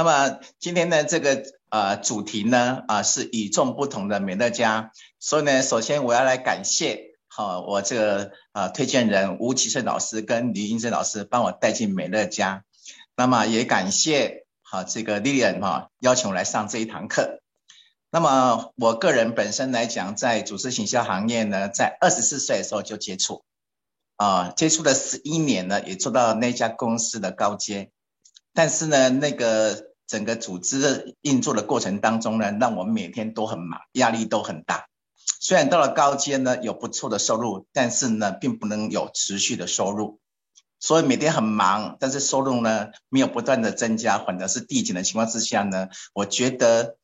那么今天的这个呃主题呢啊是与众不同的美乐家，所以呢，首先我要来感谢好我这个啊推荐人吴启胜老师跟李英珍老师帮我带进美乐家，那么也感谢好这个 Lilian 哈邀请我来上这一堂课。那么我个人本身来讲，在组织行销行业呢，在二十四岁的时候就接触，啊，接触了十一年呢，也做到那家公司的高阶。但是呢，那个整个组织运作的过程当中呢，让我们每天都很忙，压力都很大。虽然到了高阶呢，有不错的收入，但是呢，并不能有持续的收入。所以每天很忙，但是收入呢，没有不断的增加，反而是递减的情况之下呢，我觉得。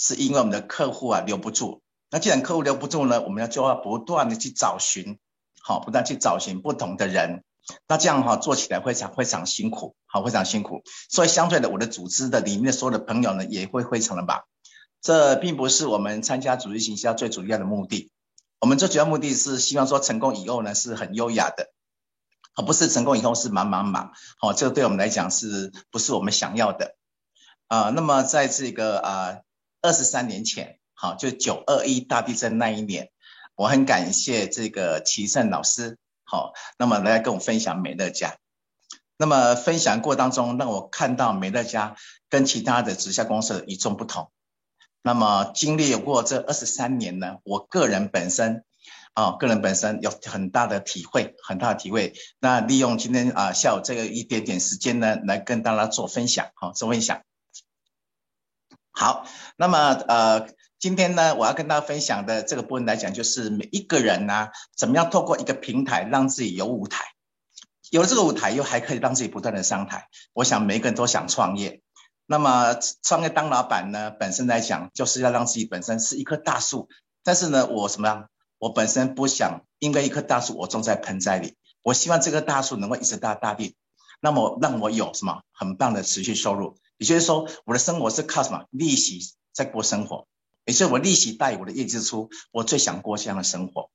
是因为我们的客户啊留不住，那既然客户留不住呢，我们要就要不断的去找寻，好，不断去找寻不同的人，那这样哈做起来非常非常辛苦，好，非常辛苦。所以相对的，我的组织的里面的所有的朋友呢，也会非常的忙。这并不是我们参加组织行销最主要的目的，我们最主要目的是希望说成功以后呢是很优雅的，而不是成功以后是忙忙忙。好，这个对我们来讲是不是我们想要的？啊，那么在这个啊。二十三年前，好，就九二一大地震那一年，我很感谢这个齐胜老师，好，那么来跟我分享美乐家。那么分享过当中，让我看到美乐家跟其他的直销公司与众不同。那么经历过这二十三年呢，我个人本身，啊，个人本身有很大的体会，很大的体会。那利用今天啊下午这个一点点时间呢，来跟大家做分享，好，做分享。好，那么呃，今天呢，我要跟大家分享的这个部分来讲，就是每一个人呢，怎么样透过一个平台让自己有舞台，有了这个舞台，又还可以让自己不断的上台。我想每一个人都想创业，那么创业当老板呢，本身来讲就是要让自己本身是一棵大树，但是呢，我什么样？我本身不想因为一棵大树我种在盆栽里，我希望这棵大树能够一直大大地，那么让我有什么很棒的持续收入。也就是说，我的生活是靠什么利息在过生活？也就是我利息大于我的业绩出，我最想过这样的生活。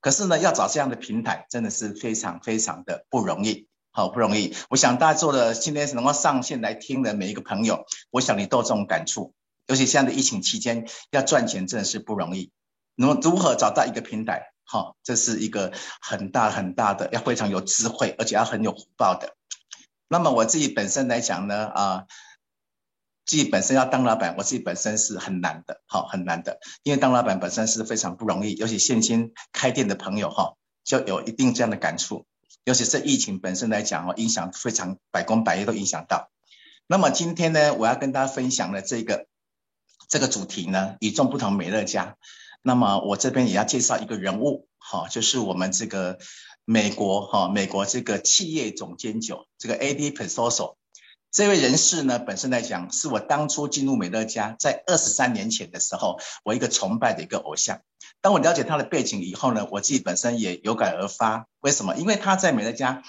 可是呢，要找这样的平台，真的是非常非常的不容易，好不容易。我想大家做的今天是能够上线来听的每一个朋友，我想你都有这种感触。尤其现在的疫情期间，要赚钱真的是不容易。那么如何找到一个平台？好，这是一个很大很大的，要非常有智慧，而且要很有福报的。那么我自己本身来讲呢，啊。自己本身要当老板，我自己本身是很难的，好很难的，因为当老板本身是非常不容易，尤其现今开店的朋友哈，就有一定这样的感触，尤其是疫情本身来讲哦，影响非常百工百业都影响到。那么今天呢，我要跟大家分享的这个这个主题呢，与众不同美乐家。那么我这边也要介绍一个人物，哈，就是我们这个美国哈，美国这个企业总监九这个 A D Persoso 这位人士呢，本身来讲，是我当初进入美乐家，在二十三年前的时候，我一个崇拜的一个偶像。当我了解他的背景以后呢，我自己本身也有感而发。为什么？因为他在美乐家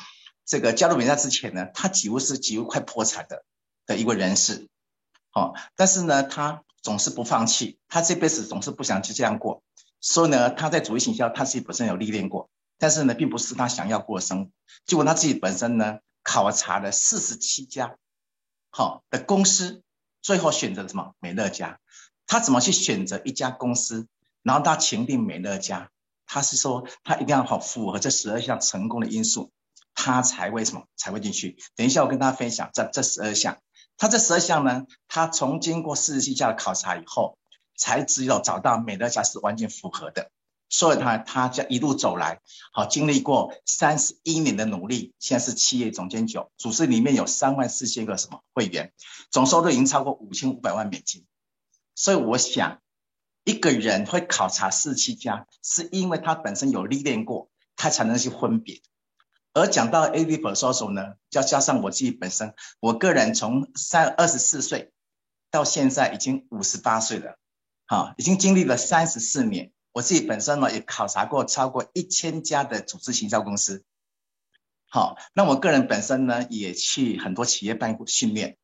这个加入美乐家之前呢，他几乎是几乎快破产的的一位人士。好，但是呢，他总是不放弃，他这辈子总是不想就这样过。所以呢，他在主义形象，他自己本身有历练过，但是呢，并不是他想要过的生活。结果他自己本身呢，考察了四十七家。好的公司，最后选择什么？美乐家。他怎么去选择一家公司？然后他签订美乐家，他是说他一定要好符合这十二项成功的因素，他才为什么才会进去？等一下我跟大家分享这这十二项。他这十二项呢，他从经过四十七家的考察以后，才只有找到美乐家是完全符合的。所以他他这一路走来，好经历过三十一年的努力，现在是企业总监九，组织里面有三万四千个什么会员，总收入已经超过五千五百万美金。所以我想，一个人会考察四七家，是因为他本身有历练过，他才能去分别。而讲到 A V Per Social 呢，要加上我自己本身，我个人从三二十四岁到现在已经五十八岁了，好，已经经历了三十四年。我自己本身呢也考察过超过一千家的组织行销公司，好，那我个人本身呢也去很多企业办训练，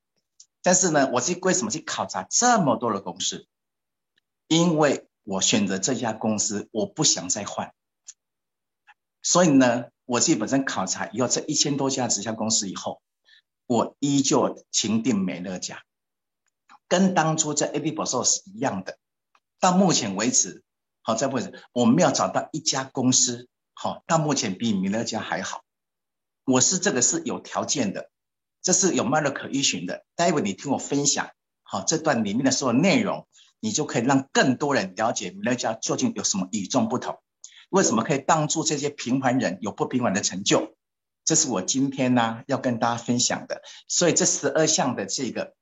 但是呢，我是为什么去考察这么多的公司？因为我选择这家公司，我不想再换，所以呢，我自己本身考察以后这一千多家直销公司以后，我依旧情定美乐家，跟当初在 A B 博士是一样的。到目前为止，好在为止，我们要找到一家公司，好到目前比米勒家还好。我是这个是有条件的，这是有脉络可依循的。待会你听我分享，好这段里面的所有内容，你就可以让更多人了解米勒家究竟有什么与众不同，为什么可以帮助这些平凡人有不平凡的成就。这是我今天呢要跟大家分享的，所以这十二项的这个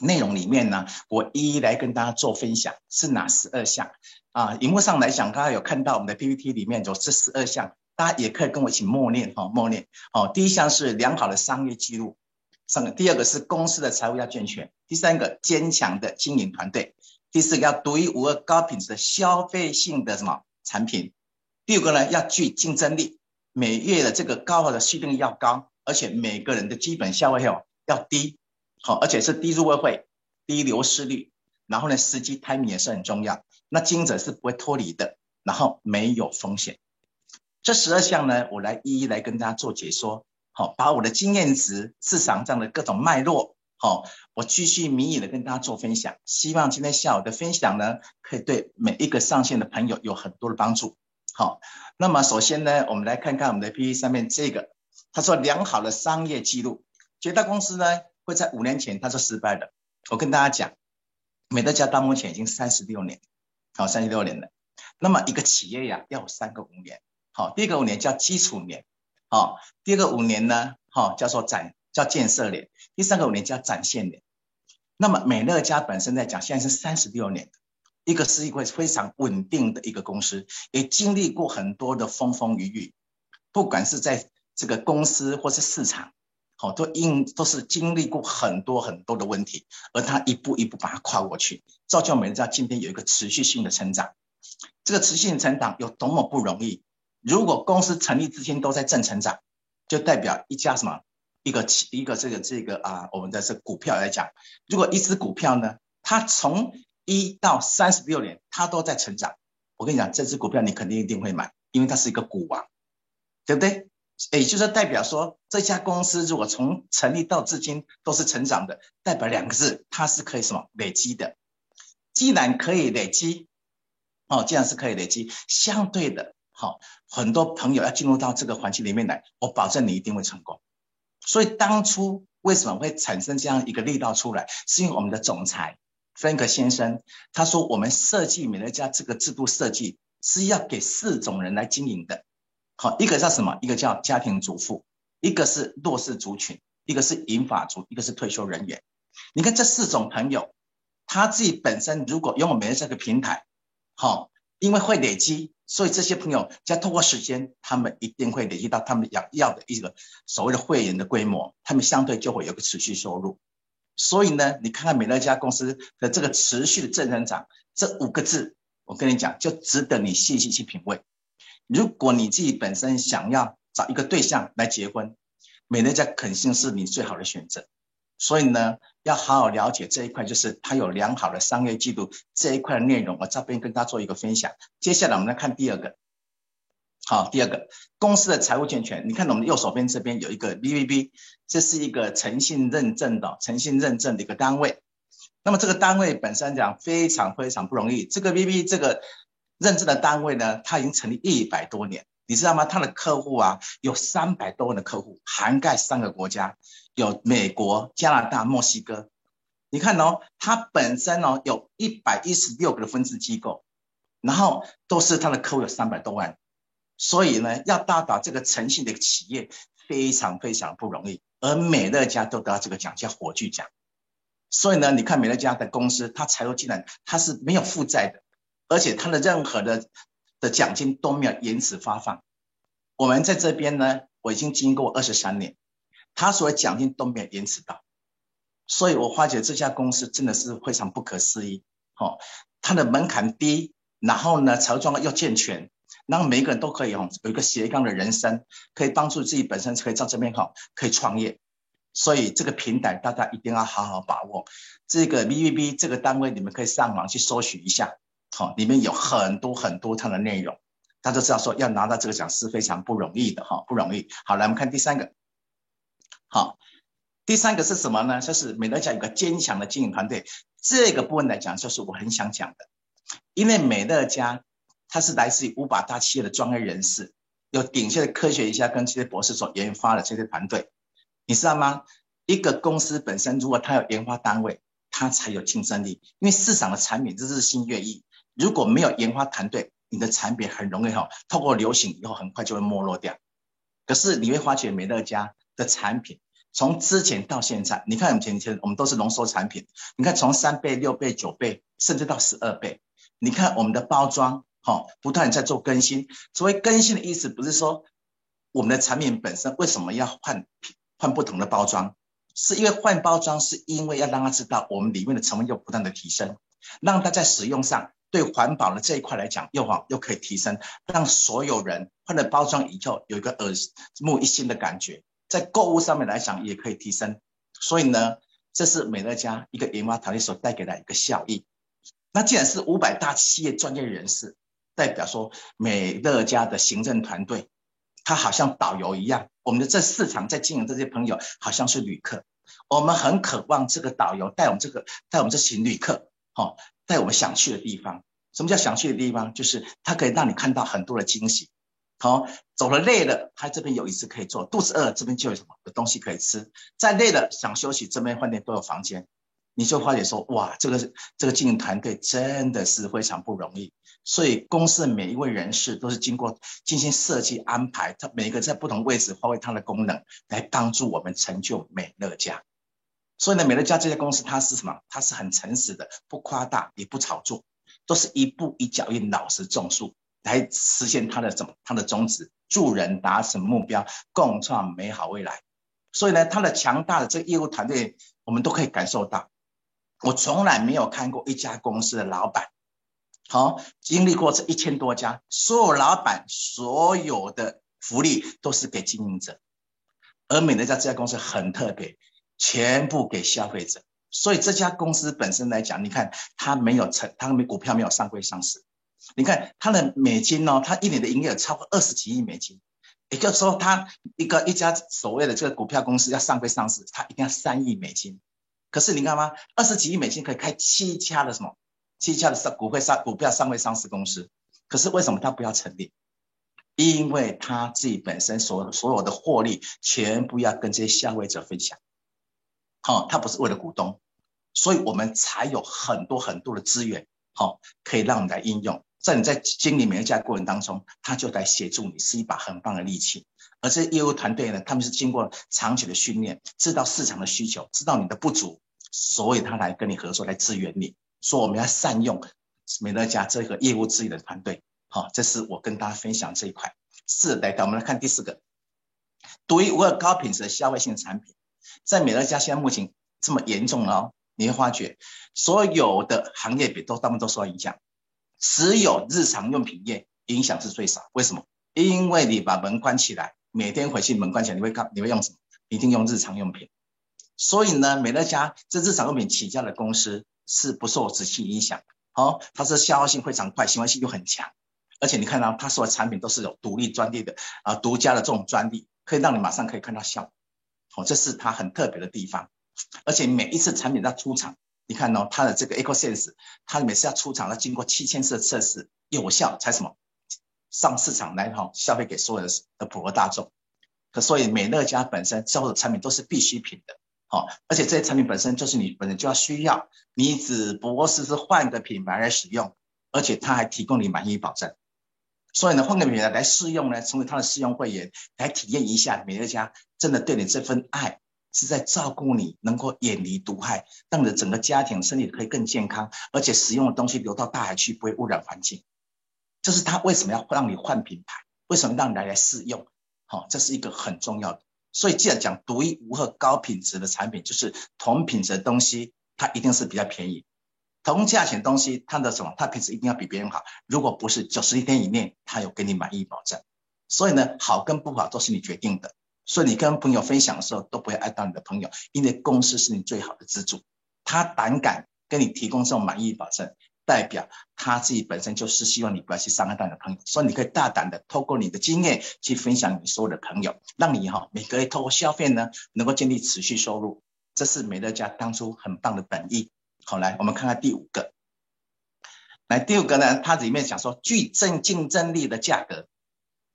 内容里面呢，我一一来跟大家做分享，是哪十二项啊？荧幕上来讲，大家有看到我们的 PPT 里面有这十二项，大家也可以跟我一起默念哈，默念。哦，第一项是良好的商业记录，上个第二个是公司的财务要健全，第三个坚强的经营团队，第四个要独一无二高品质的消费性的什么产品，第五个呢要具竞争力。每月的这个高额的续订要高，而且每个人的基本消费要要低，好，而且是低入会费、低流失率，然后呢，时机 timing 也是很重要。那经营者是不会脱离的，然后没有风险。这十二项呢，我来一一来跟大家做解说，好，把我的经验值、市场上的各种脉络，好，我继续明义的跟大家做分享。希望今天下午的分享呢，可以对每一个上线的朋友有很多的帮助。好，那么首先呢，我们来看看我们的 PPT 上面这个，他说良好的商业记录，绝大公司呢会在五年前他说失败的。我跟大家讲，美乐家到目前已经三十六年，好，三十六年了。那么一个企业呀要有三个五年，好，第一个五年叫基础年，好，第二个五年呢，好叫做展叫建设年，第三个五年叫展现年。那么美乐家本身在讲，现在是三十六年。一个是一个非常稳定的一个公司，也经历过很多的风风雨雨，不管是在这个公司或是市场，好都因都是经历过很多很多的问题，而他一步一步把它跨过去，造就美乐家今天有一个持续性的成长。这个持续性成长有多么不容易？如果公司成立至今都在正成长，就代表一家什么一个企一个这个这个啊，我们的这股票来讲，如果一只股票呢，它从一到三十六年，它都在成长。我跟你讲，这只股票你肯定一定会买，因为它是一个股王，对不对？也就是代表说，这家公司如果从成立到至今都是成长的，代表两个字，它是可以什么累积的。既然可以累积，哦，既然是可以累积，相对的，好，很多朋友要进入到这个环境里面来，我保证你一定会成功。所以当初为什么会产生这样一个力道出来，是因为我们的总裁。Frank 先生他说：“我们设计美乐家这个制度设计是要给四种人来经营的。好，一个叫什么？一个叫家庭主妇，一个是弱势族群，一个是银发族，一个是退休人员。你看这四种朋友，他自己本身如果拥有美乐这个平台，好，因为会累积，所以这些朋友在通过时间，他们一定会累积到他们要要的一个所谓的会员的规模，他们相对就会有个持续收入。”所以呢，你看看美乐家公司的这个持续的正增长，这五个字，我跟你讲，就值得你细细去品味。如果你自己本身想要找一个对象来结婚，美乐家肯定是你最好的选择。所以呢，要好好了解这一块，就是它有良好的商业记录这一块的内容。我这边跟大家做一个分享。接下来我们来看第二个。好，第二个公司的财务健全，你看我们右手边这边有一个 B B B，这是一个诚信认证的诚信认证的一个单位。那么这个单位本身讲非常非常不容易。这个 B B 这个认证的单位呢，它已经成立一百多年，你知道吗？它的客户啊有三百多万的客户，涵盖三个国家，有美国、加拿大、墨西哥。你看哦，它本身哦有一百一十六个的分支机构，然后都是它的客户有三百多万。所以呢，要达到这个诚信的企业非常非常不容易，而美乐家都得到这个奖，叫火炬奖。所以呢，你看美乐家的公司，它财务进来，它是没有负债的，而且他的任何的的奖金都没有延迟发放。我们在这边呢，我已经经过二十三年，他所有奖金都没有延迟到，所以我发觉这家公司真的是非常不可思议。哦，它的门槛低，然后呢，财务状况又健全。让每个人都可以哦，有一个斜杠的人生，可以帮助自己本身可以在这边哈，可以创业。所以这个平台大家一定要好好把握。这个 B B B 这个单位，你们可以上网去搜寻一下，好，里面有很多很多它的内容。大家知道说要拿到这个奖是非常不容易的哈，不容易。好，来我们看第三个。好，第三个是什么呢？就是美乐家有个坚强的经营团队。这个部分来讲，就是我很想讲的，因为美乐家它是来自于五百大企业的专业人士，有顶尖的科学家跟这些博士所研发的这些团队，你知道吗？一个公司本身如果它有研发单位，它才有竞争力，因为市场的产品是新月异，如果没有研发团队，你的产品很容易哈，透过流行以后很快就会没落掉。可是你会发觉美乐家的产品。从之前到现在，你看我们前前我们都是浓缩产品，你看从三倍、六倍、九倍，甚至到十二倍。你看我们的包装，哈，不断在做更新。所谓更新的意思，不是说我们的产品本身为什么要换换不同的包装，是因为换包装是因为要让他知道我们里面的成分又不断的提升，让他在使用上对环保的这一块来讲又好又可以提升，让所有人换了包装以后有一个耳目一新的感觉。在购物上面来讲，也可以提升，所以呢，这是美乐家一个研发团队所带给的一个效益。那既然是五百大企业专业人士，代表说美乐家的行政团队，他好像导游一样，我们的这市场在经营这些朋友好像是旅客，我们很渴望这个导游带我们这个带我们这群旅客，哦，在我们想去的地方。什么叫想去的地方？就是它可以让你看到很多的惊喜。好，走了累了，他这边有椅子可以坐；肚子饿了，这边就有什么有东西可以吃。再累了想休息，这边饭店都有房间。你就发觉说，哇，这个这个经营团队真的是非常不容易。所以公司的每一位人士都是经过精心设计安排，他每一个在不同位置发挥它的功能，来帮助我们成就美乐家。所以呢，美乐家这家公司它是什么？它是很诚实的，不夸大也不炒作，都是一步一脚印，老实种树。来实现它的怎么它的宗旨，助人达成目标，共创美好未来。所以呢，它的强大的这个业务团队，我们都可以感受到。我从来没有看过一家公司的老板，好经历过这一千多家，所有老板所有的福利都是给经营者，而美乐家这家公司很特别，全部给消费者。所以这家公司本身来讲，你看它没有成，它没股票没有上柜上市。你看它的美金哦，它一年的营业额超过二十几亿美金，也就是说，它一个一家所谓的这个股票公司要上柜上市，它一定要三亿美金。可是你看吗？二十几亿美金可以开七家的什么？七家的上股会上股票上柜上市公司。可是为什么它不要成立？因为它自己本身所所有的获利全部要跟这些消费者分享。好，它不是为了股东，所以我们才有很多很多的资源，好，可以让我们来应用。在你在经理每一家过程当中，他就在协助你，是一把很棒的利器。而这业务团队呢，他们是经过长久的训练，知道市场的需求，知道你的不足，所以他来跟你合作，来支援你。说我们要善用美乐家这个业务资源的团队。好，这是我跟大家分享这一块。是来，我们来看第四个，独一无二高品质的消费性产品，在美乐家现在目前这么严重哦，你会发觉所有的行业比都大部分都受到影响。只有日常用品业影响是最少，为什么？因为你把门关起来，每天回去门关起来，你会看你会用什么？一定用日常用品。所以呢，美乐家这日常用品起家的公司是不受直系影响，好，它是消耗性非常快，循环性又很强，而且你看到它所有产品都是有独立专利的啊，独家的这种专利，可以让你马上可以看到效果，哦，这是它很特别的地方，而且每一次产品它出厂。你看哦，它的这个 EcoSense，它每次要出厂，要经过七千次测试，有效才什么上市场来哈，消费给所有的的普罗大众。可所以美乐家本身销售的产品都是必需品的，好，而且这些产品本身就是你本人就要需要，你只不过是是换个品牌来使用，而且它还提供你满意保证。所以呢，换个品牌来试用呢，成为它的试用会员，来体验一下美乐家真的对你这份爱。是在照顾你，能够远离毒害，让你的整个家庭身体可以更健康，而且使用的东西流到大海去不会污染环境。这是他为什么要让你换品牌，为什么让你来来试用？好，这是一个很重要的。所以既然讲独一无二、高品质的产品，就是同品质的东西，它一定是比较便宜；同价钱东西，它的什么，它品质一定要比别人好。如果不是九十一天以内，它有给你满意保证。所以呢，好跟不好都是你决定的。所以你跟朋友分享的时候，都不会爱到你的朋友，因为公司是你最好的资助，他胆敢跟你提供这种满意保证，代表他自己本身就是希望你不要去伤害到你的朋友，所以你可以大胆的透过你的经验去分享你所有的朋友，让你哈每个月透过消费呢，能够建立持续收入。这是美乐家当初很棒的本意。好，来我们看看第五个。来第五个呢，它里面讲说具正竞争力的价格。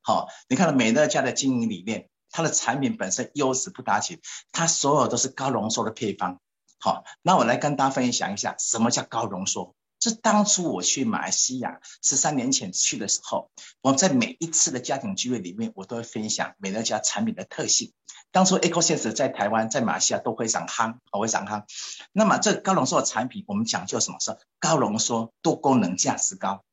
好，你看到美乐家的经营理念，它的产品本身优势不打紧，它所有都是高浓缩的配方。好，那我来跟大家分享一下，什么叫高浓缩？是当初我去马来西亚十三年前去的时候，我在每一次的家庭聚会里面，我都会分享美乐家产品的特性。当初 EcoSense 在台湾、在马来西亚都非常夯，非常夯。那么这高浓缩的产品，我们讲究什么？是高浓缩、多功能、价值高。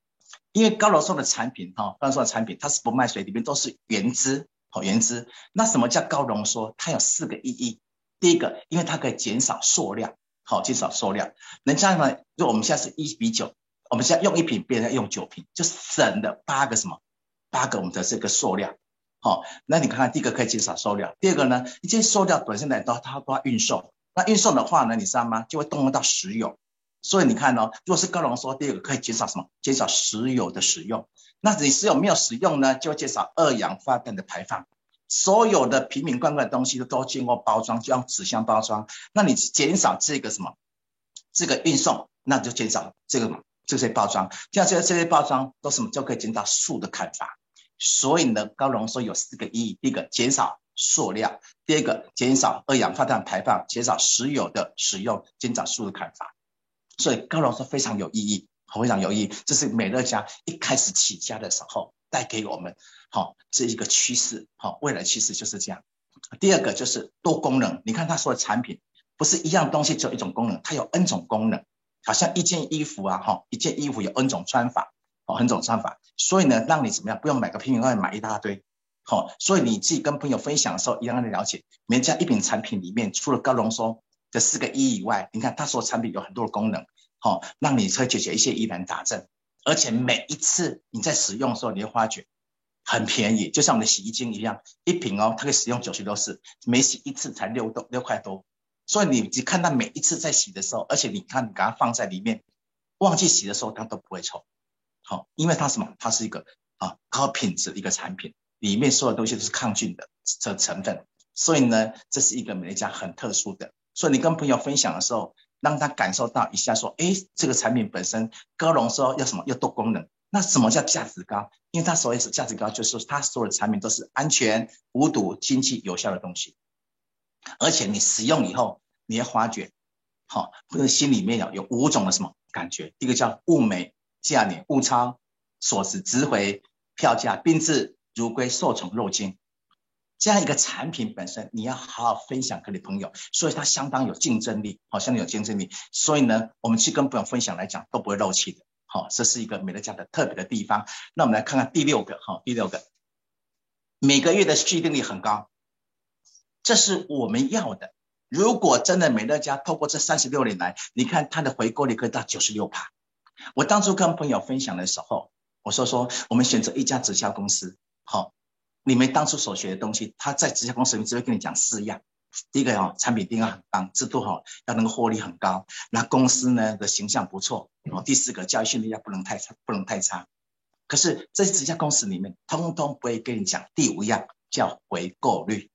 因为高浓缩的产品，哈，高浓缩的产品它是不卖水，里面都是原汁，好原汁。那什么叫高浓缩？它有四个意义。第一个，因为它可以减少塑料。好，减少数量。人家呢，就我们现在是一比九，我们现在用一瓶，别人用九瓶，就省了八个什么？八个我们的这个塑料。好，那你看看，第一个可以减少塑料，第二个呢，一些塑料本身来都它都要运送，那运送的话呢，你知道吗？就会动用到石油。所以你看哦，如果是高浓缩，第二个可以减少什么？减少石油的使用。那你石油没有使用呢，就减少二氧化碳的排放。所有的瓶瓶罐罐的东西都都经过包装，就用纸箱包装。那你减少这个什么，这个运送，那就减少这个这些包装。像这些这些包装都什么就可以减少树的砍伐。所以呢，高浓缩有四个意义：第一个减少塑料，第二个减少二氧化碳排放，减少石油的使用，减少树的砍伐。所以高浓缩非常有意义，非常有意义。这是美乐家一开始起家的时候带给我们。好，这一个趋势，好，未来趋势就是这样。第二个就是多功能，你看他说的产品不是一样东西只有一种功能，它有 N 种功能，好像一件衣服啊，哈，一件衣服有 N 种穿法，哦，N 种穿法，所以呢，让你怎么样，不用买个拼外买一大堆，好，所以你自己跟朋友分享的时候，一样的了解，每家一品产品里面除了高浓缩的四个一以外，你看他说产品有很多的功能，好，让你可以解决一些疑难杂症，而且每一次你在使用的时候，你会发觉。很便宜，就像我们的洗衣精一样，一瓶哦，它可以使用九十多次，每洗一次才六多六块多。所以你只看到每一次在洗的时候，而且你看你把它放在里面，忘记洗的时候它都不会臭。好，因为它什么？它是一个啊高品质的一个产品，里面所有东西都是抗菌的这成分。所以呢，这是一个美乐家很特殊的。所以你跟朋友分享的时候，让他感受到一下，说，哎，这个产品本身高浓缩要什么？要多功能。那什么叫价值高？因为它所谓是价值高，就是它所有的产品都是安全、无毒、经济、有效的东西。而且你使用以后，你要发觉，好，或者心里面有五种的什么感觉？一个叫物美价廉、物超所值、值回票价、宾至如归、受宠若惊。这样一个产品本身，你要好好分享给你朋友，所以它相当有竞争力，好，相当有竞争力。所以呢，我们去跟朋友分享来讲，都不会漏气的。好，这是一个美乐家的特别的地方。那我们来看看第六个，哈，第六个，每个月的续订率很高，这是我们要的。如果真的美乐家透过这三十六年来，你看它的回购率可以到九十六趴。我当初跟朋友分享的时候，我说说我们选择一家直销公司，好，你们当初所学的东西，他在直销公司里面只会跟你讲四样。第一个哦，产品定要很棒，制度好，要能够获利很高。那公司呢的形象不错。哦，第四个教育训练要不能太差，不能太差。可是这几家公司里面，通通不会跟你讲第五样叫回购率，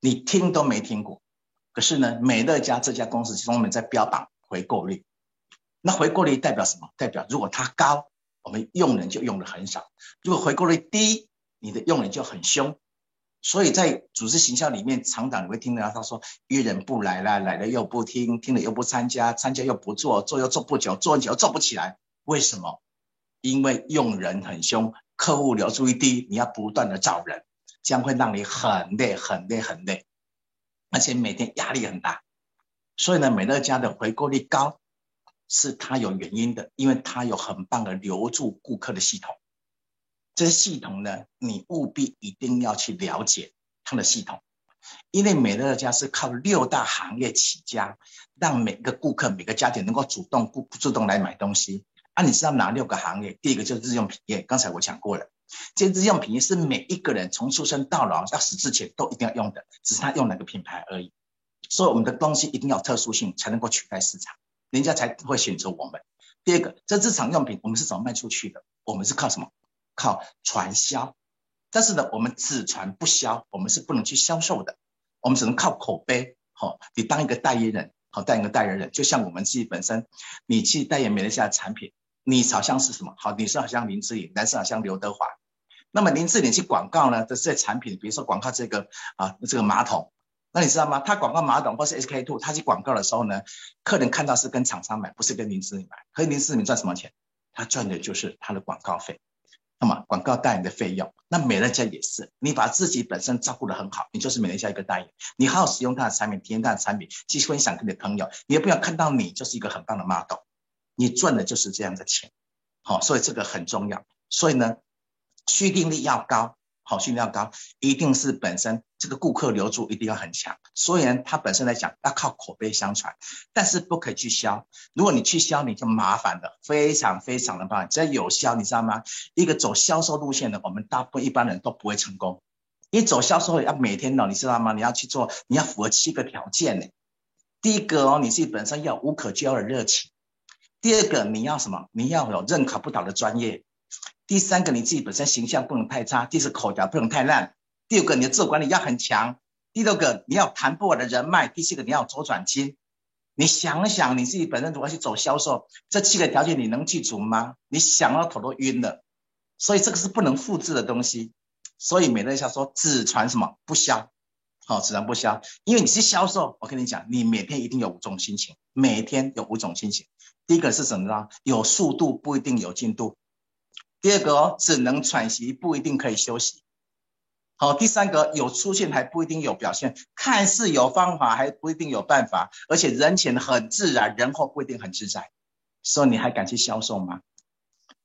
你听都没听过。可是呢，美乐家这家公司其中我们在标榜回购率。那回购率代表什么？代表如果它高，我们用人就用的很少；如果回购率低，你的用人就很凶。所以在组织形象里面，厂长你会听到他说约人不来了，来了又不听，听了又不参加，参加又不做，做又做不久，做很久又做不起来。为什么？因为用人很凶，客户留住一低，你要不断的找人，将会让你很累、很累、很累，而且每天压力很大。所以呢，美乐家的回购率高，是它有原因的，因为它有很棒的留住顾客的系统。这些系统呢，你务必一定要去了解它的系统，因为美乐家是靠六大行业起家，让每个顾客、每个家庭能够主动、不主动来买东西。啊，你知道哪六个行业？第一个就是日用品业，刚才我讲过了。这日用品业是每一个人从出生到老要死之前都一定要用的，只是他用哪个品牌而已。所以我们的东西一定要特殊性，才能够取代市场，人家才会选择我们。第二个，这日常用品我们是怎么卖出去的？我们是靠什么？靠传销。但是呢，我们只传不销，我们是不能去销售的，我们只能靠口碑。好，你当一个代言人，好，当一个代言人，就像我们自己本身，你去代言美乐家的产品，你好像是什么？好，女生好像林志颖，男生好像刘德华。那么林志颖去广告呢的这些产品，比如说广告这个啊这个马桶。那你知道吗？他广告马桶或是 SK two，他去广告的时候呢，客人看到是跟厂商买，不是跟林志颖买。可是林志颖赚什么钱？他赚的就是他的广告费。那么广告代言的费用，那美乐家也是，你把自己本身照顾得很好，你就是美乐家一个代言。你好好使用他的产品，体验他的产品，去分享给你的朋友，你也不要看到你就是一个很棒的 model，你赚的就是这样的钱。好，所以这个很重要。所以呢，续订率要高。好，训练高，一定是本身这个顾客留住一定要很强。虽然它本身来讲要靠口碑相传，但是不可以去销。如果你去销，你就麻烦了，非常非常的棒。只要有销，你知道吗？一个走销售路线的，我们大部分一般人都不会成功。你走销售要每天呢，你知道吗？你要去做，你要符合七个条件呢。第一个哦，你自己本身要无可救药的热情；第二个，你要什么？你要有认可不倒的专业。第三个，你自己本身形象不能太差；第四，口条不能太烂；第五个，你的自我管理要很强；第六个，你要谈不完的人脉；第七个，你要周转金。你想想，你自己本身如果去走销售，这七个条件你能记住吗？你想到头都晕了。所以这个是不能复制的东西。所以美乐家说只传什么不销，好，只传不销。因为你是销售，我跟你讲，你每天一定有五种心情，每天有五种心情。第一个是什么呢？有速度不一定有进度。第二个，只能喘息，不一定可以休息。好，第三个有出现还不一定有表现，看似有方法还不一定有办法，而且人前很自然，人后不一定很自在。所以你还敢去销售吗？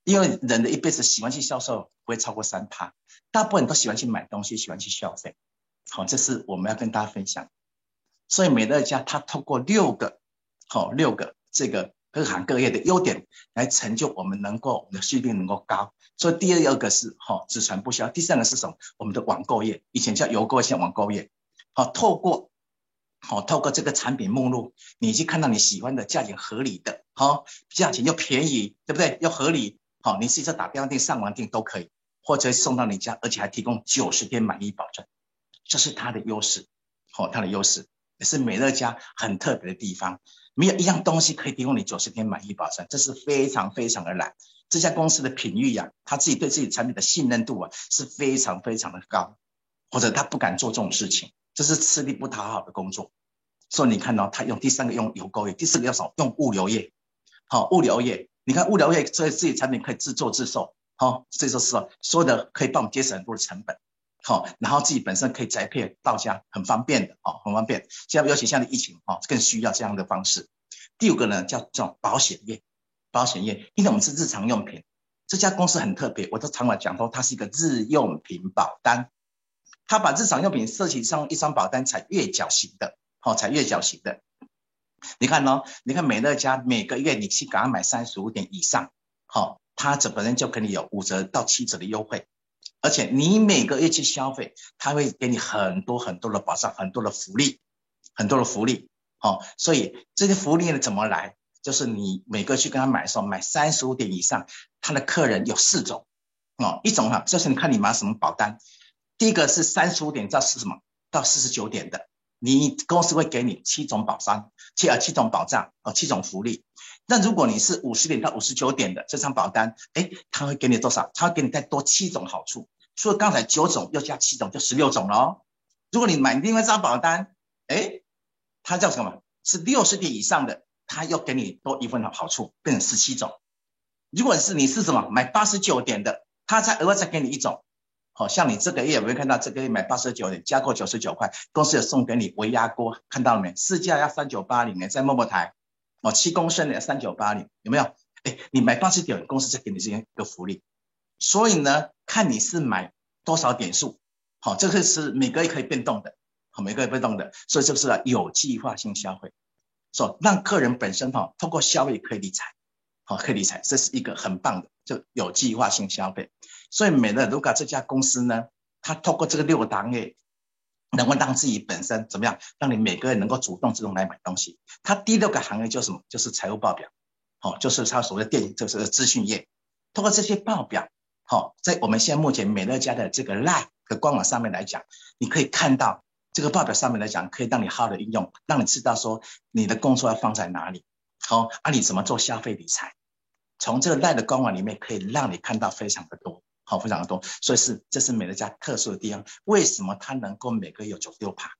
因为人的一辈子喜欢去销售不会超过三趴，大部分人都喜欢去买东西，喜欢去消费。好，这是我们要跟大家分享。所以美乐家它透过六个，好六个这个。各行各业的优点来成就我们能够我们的续订能够高，所以第二个是哈只传不销，第三个是什么？我们的网购业以前叫邮购，现在网购业，好透过好透过这个产品目录，你去看到你喜欢的价钱合理的，好价钱又便宜，对不对？又合理，好你试着打电话订、上网订都可以，或者送到你家，而且还提供九十天满意保证，这是它的优势，好它的优势也是美乐家很特别的地方。没有一样东西可以提供你九十天满意保证，这是非常非常的难。这家公司的品誉呀，他自己对自己产品的信任度啊是非常非常的高，或者他不敢做这种事情，这是吃力不讨好的工作。所以你看到他用第三个用邮购业，第四个要什么？用物流业。好，物流业，你看物流业所以自己产品可以自作自受，好，这就是说所有的可以帮我们节省很多的成本。好，然后自己本身可以宅配到家，很方便的，哦，很方便。现在尤其像疫情，哦，更需要这样的方式。第五个呢，叫做保险业，保险业，因为我们是日常用品，这家公司很特别，我都常常讲说，它是一个日用品保单，它把日常用品设计上一张保单，采月缴型的，好，采月缴型的。你看哦，你看美乐家每个月你去给他买三十五点以上，好，它这本身就给你有五折到七折的优惠。而且你每个月去消费，他会给你很多很多的保障，很多的福利，很多的福利。好，所以这些福利呢怎么来？就是你每个去跟他买的时候，买三十五点以上，他的客人有四种。哦，一种哈，就是你看你买什么保单，第一个是三十五点到是什么？到四十九点的，你公司会给你七种保障，七啊七种保障哦，七种福利。那如果你是五十点到五十九点的这张保单，哎，他会给你多少？他会给你再多七种好处。除了刚才九种，又加七种，就十六种喽。如果你买另外一张保单，哎，它叫什么？是六十点以上的，他又给你多一份好处，变成十七种。如果是你是什么买八十九点的，他再额外再给你一种。好像你这个月有没有看到？这个月买八十九点，加购九十九块，公司有送给你微压锅，看到了没？市价要三九八零，在陌陌台。哦，七公升的三九八零有没有？哎，你买八十点，公司再给你这样一个福利。所以呢，看你是买多少点数，好，这个是每个月可以变动的，好，每个月变动的，所以就是有计划性消费，说让客人本身哈，通过消费可以理财，好，可以理财，这是一个很棒的，就有计划性消费。所以美乐如果这家公司呢，它通过这个六个行业。能够让自己本身怎么样？让你每个人能够主动自动来买东西。它第六个行业就是什么？就是财务报表。好，就是它所谓的电，就是资讯业。通过这些报表，好，在我们现在目前美乐家的这个 Live 的官网上面来讲，你可以看到这个报表上面来讲，可以让你好好的应用，让你知道说你的工作要放在哪里，好，啊，你怎么做消费理财，从这个 Live 的官网里面可以让你看到非常的多，好，非常的多，所以是这是美乐家特殊的地方。为什么它能够每个月有九六趴？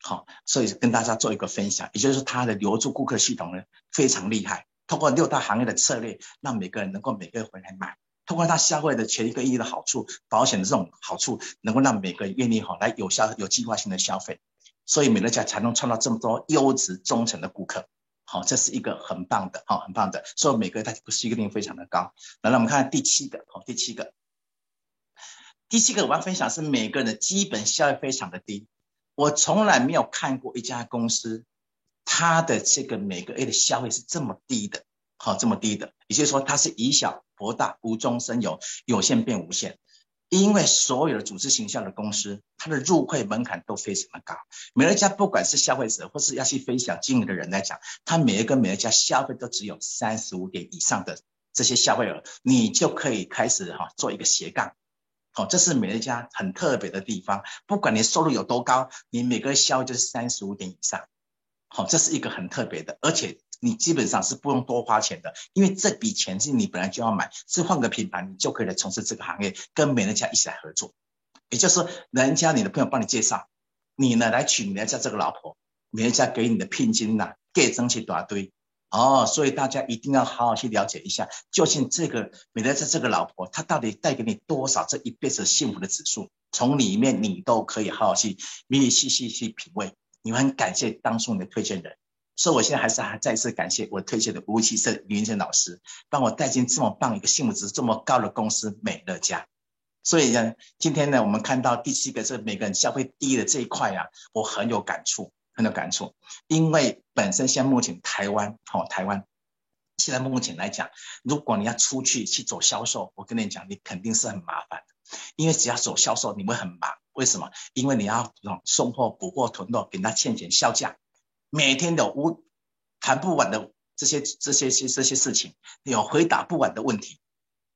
好，所以跟大家做一个分享，也就是它的留住顾客系统呢非常厉害。通过六大行业的策略，让每个人能够每个月回来买。通过它消费的全一个亿的好处，保险的这种好处，能够让每个人愿意哈来有效有计划性的消费。所以美乐家才能创造这么多优质忠诚的顾客。好，这是一个很棒的，好，很棒的。所以每个月它不是一个定非常的高。来，我们看第七个，好，第七个，第七个我要分享是每个人的基本消费非常的低。我从来没有看过一家公司，它的这个每个月的消费是这么低的，好，这么低的，也就是说它是以小博大，无中生有，有限变无限。因为所有的组织形象的公司，它的入会门槛都非常的高。美乐家不管是消费者或是要去分享经营的人来讲，他每一个美乐家消费都只有三十五点以上的这些消费额，你就可以开始哈做一个斜杠。好，这是美乐家很特别的地方。不管你收入有多高，你每个月销就是三十五点以上。好，这是一个很特别的，而且你基本上是不用多花钱的，因为这笔钱是你本来就要买，是换个品牌你就可以来从事这个行业，跟美乐家一起来合作。也就是人家你的朋友帮你介绍，你呢来娶美乐家这个老婆，美乐家给你的聘金呐，给增起大堆。哦，所以大家一定要好好去了解一下，究竟这个美乐家这个老婆，她到底带给你多少这一辈子幸福的指数？从里面你都可以好好去细细细去品味。你们很感谢当初你的推荐人，所以我现在还是还再次感谢我推荐的吴启胜、林生老师，帮我带进这么棒一个幸福值这么高的公司美乐家。所以呢，今天呢，我们看到第七个是每个人消费低的这一块啊，我很有感触。很有感触，因为本身现在目前台湾，好台湾，现在目前来讲，如果你要出去去走销售，我跟你讲，你肯定是很麻烦的，因为只要走销售，你会很忙。为什么？因为你要送货、补货、囤货，给他欠钱、销价，每天有无谈不完的这些这些些这些事情，有回答不完的问题，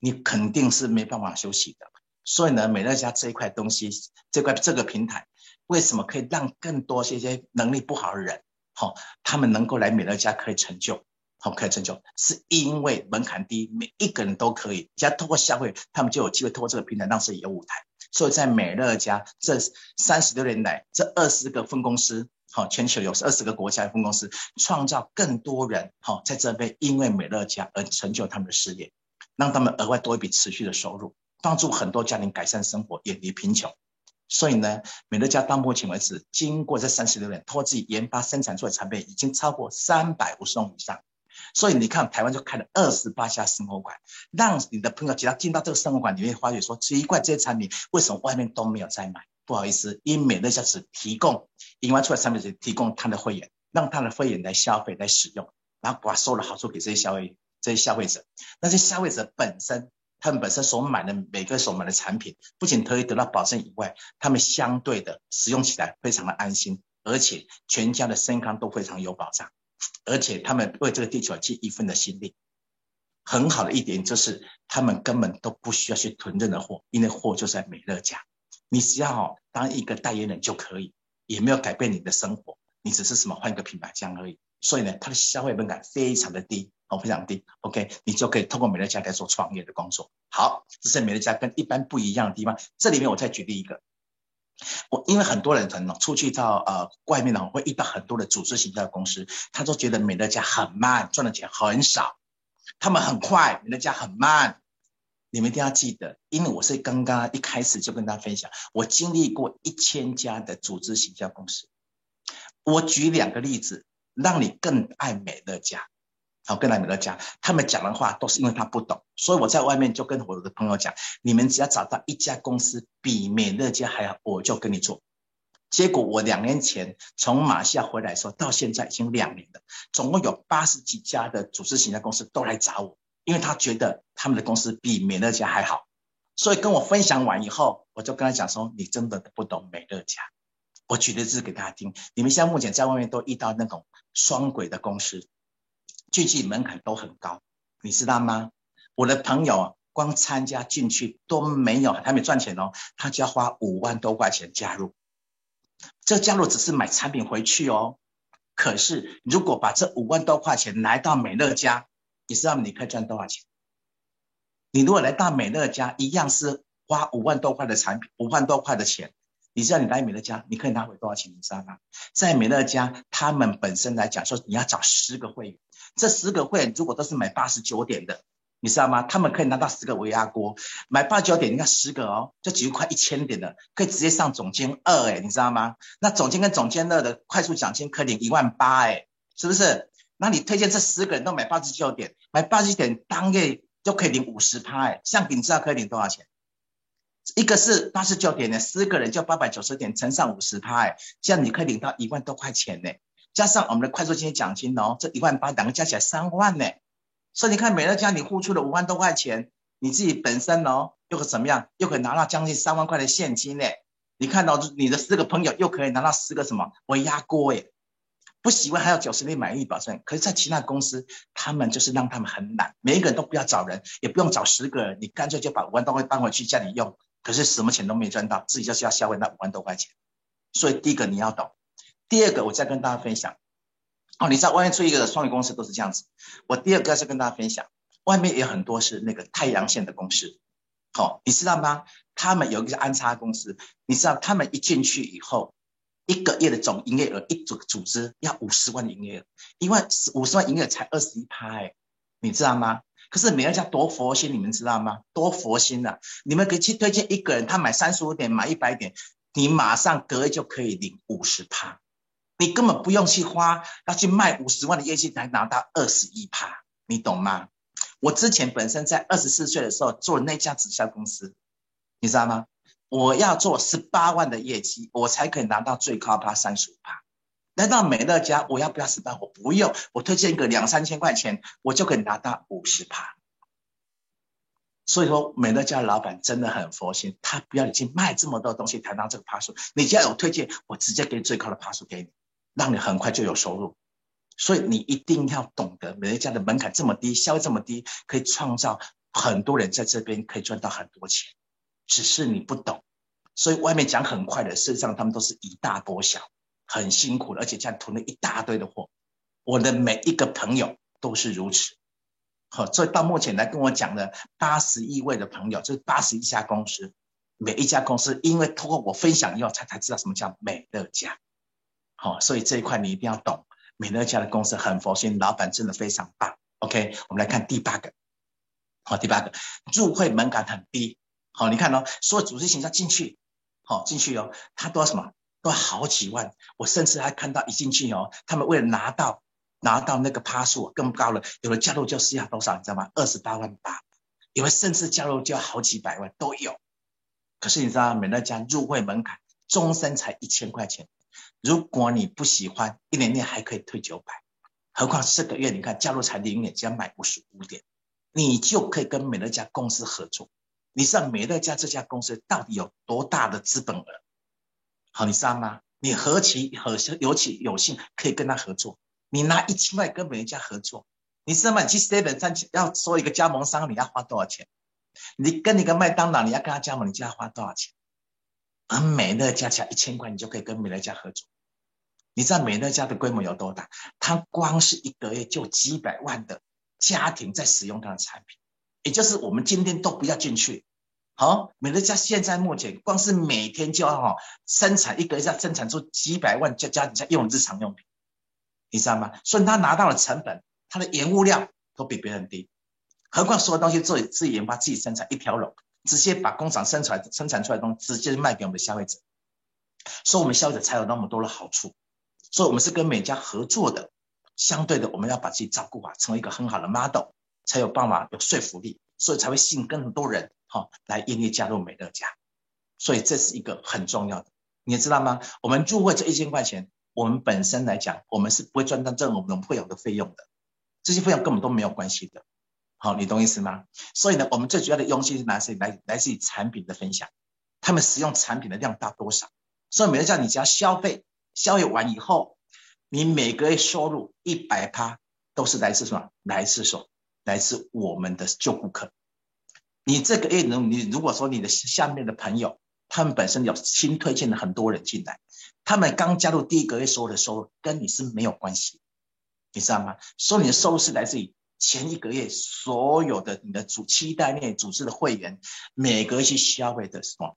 你肯定是没办法休息的。所以呢，美乐家这一块东西，这块这个平台。为什么可以让更多这些能力不好的人，好，他们能够来美乐家可以成就，好，可以成就，是因为门槛低，每一个人都可以，只要通过消费，他们就有机会通过这个平台让自己有舞台。所以在美乐家这三十六年来，这二十个分公司，好，全球有二十个国家的分公司，创造更多人，好，在这边因为美乐家而成就他们的事业，让他们额外多一笔持续的收入，帮助很多家庭改善生活，远离贫穷。所以呢，美乐家到目前为止，经过这三十六年，通过自己研发生产出来的产品，已经超过三百五十种以上。所以你看，台湾就开了二十八家生活馆，让你的朋友只要进到这个生活馆里面，发觉说奇怪，这些产品为什么外面都没有在买？不好意思，因美乐家只提供研发出来产品，只提供他的会员，让他的会员来消费、来使用，然后把所有的好处给这些消费、这些消费者。那些消费者本身。他们本身所买的每个所买的产品，不仅可以得到保证以外，他们相对的使用起来非常的安心，而且全家的健康都非常有保障，而且他们为这个地球尽一份的心力。很好的一点就是，他们根本都不需要去囤任何货，因为货就在美乐家，你只要当一个代言人就可以，也没有改变你的生活，你只是什么换一个品牌这样而已。所以呢，它的消费门槛非常的低。哦，非常低，OK，你就可以通过美乐家来做创业的工作。好，这是美乐家跟一般不一样的地方。这里面我再举例一个，我因为很多人可能出去到呃外面呢，会遇到很多的组织型的公司，他都觉得美乐家很慢，赚的钱很少，他们很快，美乐家很慢。你们一定要记得，因为我是刚刚一开始就跟大家分享，我经历过一千家的组织型销公司。我举两个例子，让你更爱美乐家。好，跟来美乐家，他们讲的话都是因为他不懂，所以我在外面就跟我的朋友讲，你们只要找到一家公司比美乐家还好，我就跟你做。结果我两年前从马来西亚回来说，到现在已经两年了，总共有八十几家的组织型的公司都来找我，因为他觉得他们的公司比美乐家还好，所以跟我分享完以后，我就跟他讲说，你真的不懂美乐家。我举例子给大家听，你们现在目前在外面都遇到那种双轨的公司。进去门槛都很高，你知道吗？我的朋友光参加进去都没有，还没赚钱哦，他就要花五万多块钱加入。这加入只是买产品回去哦。可是如果把这五万多块钱来到美乐家，你知道你可以赚多少钱？你如果来到美乐家，一样是花五万多块的产品，五万多块的钱。你知道你来美乐家，你可以拿回多少钱？你知道吗？在美乐家，他们本身来讲说，你要找十个会员，这十个会员如果都是买八十九点的，你知道吗？他们可以拿到十个微压锅，买八九点，你看十个哦，就几乎快一千点的，可以直接上总监二哎，你知道吗？那总监跟总监二的快速奖金可以领一万八哎，是不是？那你推荐这十个人都买八十九点，买八十九点当月就可以领五十趴哎，像你知道可以领多少钱？一个是八十九点的，四个人就八百九十点乘上五十趴，哎，这样你可以领到一万多块钱呢。加上我们的快速金奖金哦，这一万八两个加起来三万呢。所以你看美乐家你付出了五万多块钱，你自己本身哦又可怎么样？又可以拿到将近三万块的现金呢。你看到你的四个朋友又可以拿到十个什么微压锅哎，不喜欢还有九十年满意保证。可是，在其他公司，他们就是让他们很懒，每一个人都不要找人，也不用找十个人，你干脆就把五万多块搬回去家里用。可是什么钱都没赚到，自己就是要消费那五万多块钱。所以第一个你要懂，第二个我再跟大家分享。哦，你知道外面出一个创业公司都是这样子。我第二个是跟大家分享，外面也有很多是那个太阳线的公司。好，你知道吗？他们有一个安插公司，你知道他们一进去以后，一个月的总营业额，一组组织要五十万的营业额，一万五十万营业额才二十一拍，你知道吗？可是美乐家多佛心，你们知道吗？多佛心呐！你们可以去推荐一个人，他买三十五点，买一百点，你马上隔月就可以领五十趴，你根本不用去花，要去卖五十万的业绩才拿到二十一趴，你懂吗？我之前本身在二十四岁的时候做那家直销公司，你知道吗？我要做十八万的业绩，我才可以拿到最高趴三十五趴。来到美乐家，我要不要十八？我不用，我推荐一个两三千块钱，我就可以拿到五十趴。所以说，美乐家的老板真的很佛心，他不要你去卖这么多东西谈到这个趴数。你只要有推荐，我直接给你最高的趴数给你，让你很快就有收入。所以你一定要懂得美乐家的门槛这么低，消费这么低，可以创造很多人在这边可以赚到很多钱，只是你不懂。所以外面讲很快的，事实上他们都是以大博小。很辛苦而且这样囤了一大堆的货。我的每一个朋友都是如此。好，所以到目前来跟我讲的八十亿位的朋友，就是八十一家公司，每一家公司因为通过我分享以后，才才知道什么叫美乐家。好，所以这一块你一定要懂。美乐家的公司很佛心，老板真的非常棒。OK，我们来看第八个。好，第八个入会门槛很低。好，你看哦，所有组织形象进去，好进去哦，他都要什么？都好几万，我甚至还看到一进去哦，他们为了拿到拿到那个趴数更高了，有的加入就是要多少，你知道吗？二十八万八，有的甚至加入就要好几百万都有。可是你知道美乐家入会门槛终身才一千块钱，如果你不喜欢，一年内还可以退九百，何况这个月你看加入才零点，只要买五十五点，你就可以跟美乐家公司合作。你知道美乐家这家公司到底有多大的资本额？好，你知道吗？你何其何有其有幸可以跟他合作？你拿一千块跟美乐家合作，你知道吗？你去 seven 上要收一个加盟商，你要花多少钱？你跟你个麦当劳，你要跟他加盟，你就要花多少钱？而美乐家加一千块，你就可以跟美乐家合作。你知道美乐家的规模有多大？它光是一个月就几百万的家庭在使用它的产品，也就是我们今天都不要进去。好，美乐家现在目前光是每天就要哈生产一个要生产出几百万家家庭用日常用品，你知道吗？所以他拿到的成本，他的原物料都比别人低，何况所有东西自己自己研发、自己生产一条龙，直接把工厂生产生产出来的东西直接卖给我们的消费者，所以我们消费者才有那么多的好处。所以我们是跟美家合作的，相对的我们要把自己照顾好，成为一个很好的 model，才有办法有说服力，所以才会吸引更多人。好，来愿意加入美乐家，所以这是一个很重要的，你知道吗？我们入会这一千块钱，我们本身来讲，我们是不会赚到这种我们会有的费用的，这些费用根本都没有关系的。好，你懂意思吗？所以呢，我们最主要的用心是来自来来自于产品的分享，他们使用产品的量大多少？所以美乐家，你只要消费消费完以后，你每个月收入一百趴都是来自什么？来自什么？来自我们的旧顾客。你这个月能，你如果说你的下面的朋友，他们本身有新推荐的很多人进来，他们刚加入第一个月所有的收入跟你是没有关系，你知道吗？所以你的收入是来自于前一个月所有的你的主期待内组织的会员每个月去消费的什么？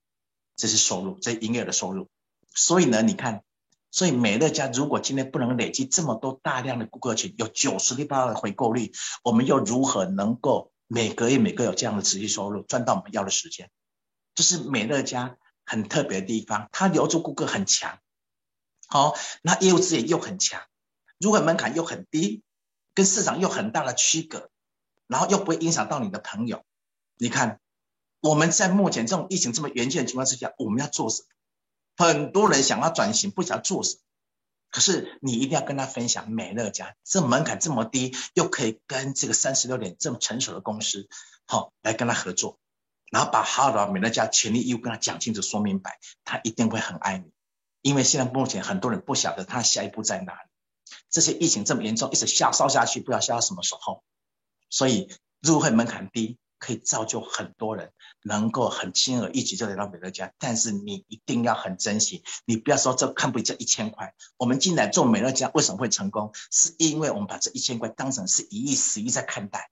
这是收入，这营业的收入。所以呢，你看，所以美乐家如果今天不能累积这么多大量的顾客群，有九十六八的回购率，我们又如何能够？每个月每个有这样的持续收入，赚到我们要的时间，这是美乐家很特别的地方。它留住顾客很强，好，那业务资源又很强，入会门槛又很低，跟市场又很大的区隔，然后又不会影响到你的朋友。你看，我们在目前这种疫情这么严峻的情况之下，我们要做什么？很多人想要转型，不想做什么。可是你一定要跟他分享美乐家这门槛这么低，又可以跟这个三十六点这么成熟的公司，好来跟他合作，然后把好的美乐家权利义务跟他讲清楚、说明白，他一定会很爱你。因为现在目前很多人不晓得他下一步在哪里，这些疫情这么严重，一直下烧下去，不知道烧到什么时候，所以入会门槛低。可以造就很多人能够很轻而易举就来到美乐家，但是你一定要很珍惜。你不要说这看不起这一千块，我们进来做美乐家为什么会成功？是因为我们把这一千块当成是一亿、十亿在看待，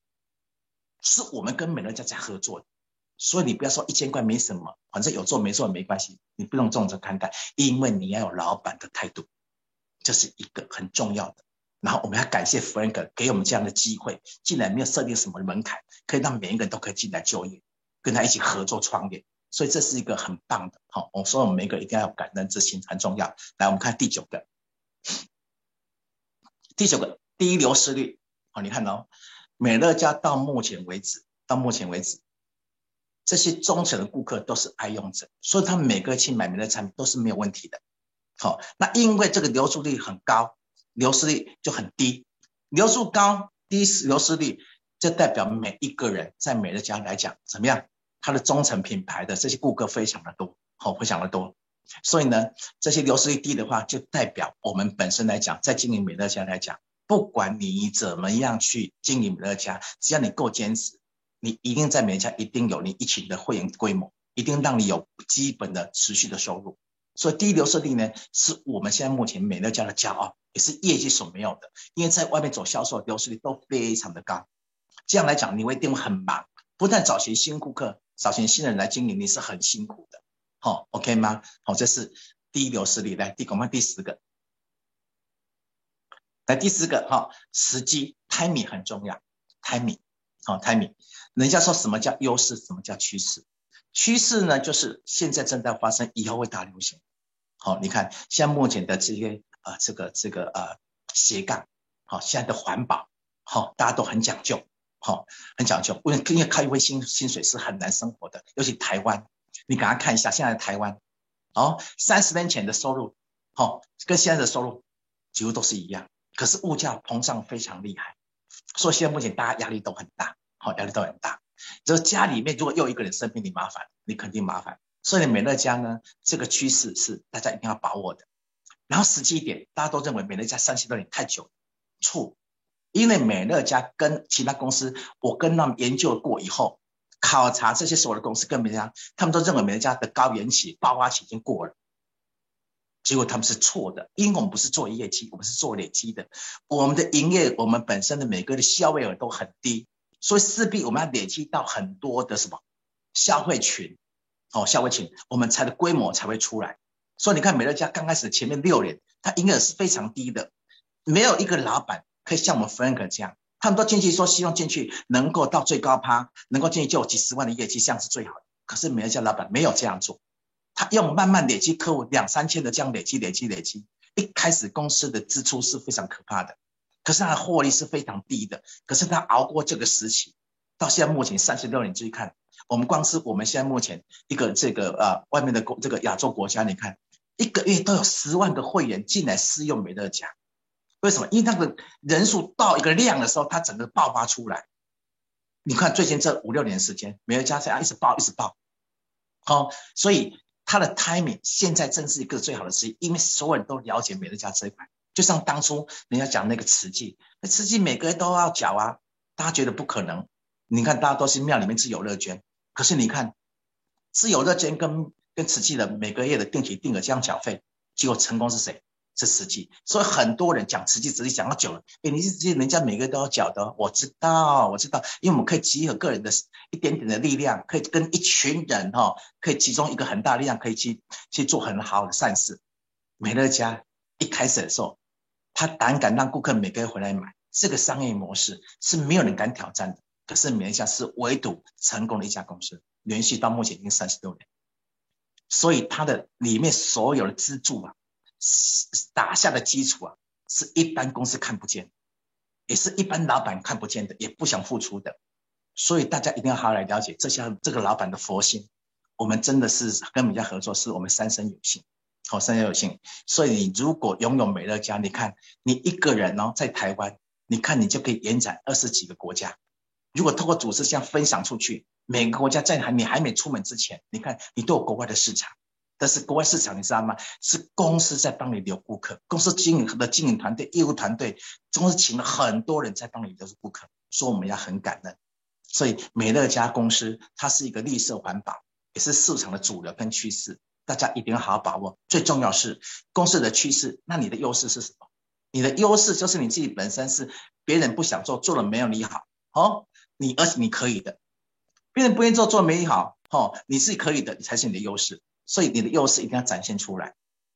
是我们跟美乐家在合作。所以你不要说一千块没什么，反正有做没做没关系，你不用这种看待，因为你要有老板的态度，这是一个很重要的。然后我们要感谢 Frank 给我们这样的机会，进来没有设定什么门槛，可以让每一个人都可以进来就业，跟他一起合作创业，所以这是一个很棒的。好，我说我们每一个一定要有感恩之心，很重要。来，我们看第九个，第九个低流失率。好，你看哦，美乐家到目前为止，到目前为止，这些忠诚的顾客都是爱用者，所以他每个去买美乐产品都是没有问题的。好，那因为这个流出率很高。流失率就很低，流速高，低流失率，就代表每一个人在美乐家来讲怎么样？他的忠诚品牌的这些顾客非常的多，好，非常的多。所以呢，这些流失率低的话，就代表我们本身来讲，在经营美乐家来讲，不管你怎么样去经营美乐家，只要你够坚持，你一定在美乐家一定有你一群的会员规模，一定让你有基本的持续的收入。所以低流失率呢，是我们现在目前美乐家的骄傲。也是业绩所没有的，因为在外面走销售，流失率都非常的高。这样来讲，你会一定很忙，不但找寻新顾客，找寻新人来经营，你是很辛苦的。好，OK 吗？好，这是低流失率。来，第恐怕第十个，来第十个哈，时机 timing 很重要，timing 好 timing。人家说什么叫优势，什么叫趋势？趋势呢，就是现在正在发生，以后会大流行。好，你看像目前的这些。啊，这个这个呃斜杠，好，现在的环保，好，大家都很讲究，好，很讲究。为因为靠一份薪薪水是很难生活的，尤其台湾，你赶快看一下现在的台湾，哦，三十年前的收入，好，跟现在的收入几乎都是一样，可是物价膨胀非常厉害，所以现在目前大家压力都很大，好，压力都很大。就是家里面如果又一个人生病，你麻烦，你肯定麻烦。所以美乐家呢，这个趋势是大家一定要把握的。然后实际一点，大家都认为美乐家三十多年太久，错，因为美乐家跟其他公司，我跟他们研究过以后，考察这些所有的公司跟美乐家，他们都认为美乐家的高原期、爆发期已经过了，结果他们是错的，因为我们不是做业绩，我们是做累积的，我们的营业，我们本身的每个的消费额都很低，所以势必我们要累积到很多的什么消费群，哦，消费群，我们才的规模才会出来。所以你看，美乐家刚开始前面六年，它营业额是非常低的，没有一个老板可以像我们 Frank 这样，他们都进去说希望进去能够到最高趴，能够进去就有几十万的业绩，这样是最好的。可是美乐家老板没有这样做，他用慢慢累积客户两三千的这样累积累积累积，一开始公司的支出是非常可怕的，可是他的获利是非常低的。可是他熬过这个时期，到现在目前三十六年，注意看，我们光是我们现在目前一个这个呃外面的国这个亚洲国家，你看。一个月都有十万个会员进来试用美乐家，为什么？因为那个人数到一个量的时候，它整个爆发出来。你看最近这五六年时间，美乐家这样一直爆，一直爆，好，所以它的 timing 现在正是一个最好的时机，因为所有人都了解美乐家这一块，就像当初人家讲那个慈济，那慈济每个月都要缴啊，大家觉得不可能。你看，大家都是庙里面自有乐捐，可是你看，自有乐捐跟跟慈济的每个月的定期定额这样缴费，结果成功是谁？是慈济。所以很多人讲慈济，慈济讲到久了，哎，你是慈济，人家每个月都要缴的，我知道，我知道，因为我们可以集合个人的一点点的力量，可以跟一群人哈，可以集中一个很大力量，可以去去做很好的善事。美乐家一开始的时候，他胆敢让顾客每个月回来买，这个商业模式是没有人敢挑战的。可是美乐家是唯独成功的一家公司，连续到目前已经三十六年，所以它的里面所有的资助啊，打下的基础啊，是一般公司看不见，也是一般老板看不见的，也不想付出的。所以大家一定要好好来了解这些这个老板的佛心。我们真的是跟美家合作，是我们三生有幸，好三生有幸。所以你如果拥有美乐家，你看你一个人哦，在台湾，你看你就可以延展二十几个国家。如果透过组织这样分享出去，每个国家在还你还没出门之前，你看你都有国外的市场。但是国外市场你知道吗？是公司在帮你留顾客，公司经营的经营团队、业务团队，公司请了很多人在帮你留住顾客。说我们要很感恩，所以美乐家公司它是一个绿色环保，也是市场的主流跟趋势，大家一定要好好把握。最重要是公司的趋势，那你的优势是什么？你的优势就是你自己本身是别人不想做，做了没有你好，哦。你而且你可以的，别人不愿意做做没你好，哦，你自己可以的，你才是你的优势，所以你的优势一定要展现出来。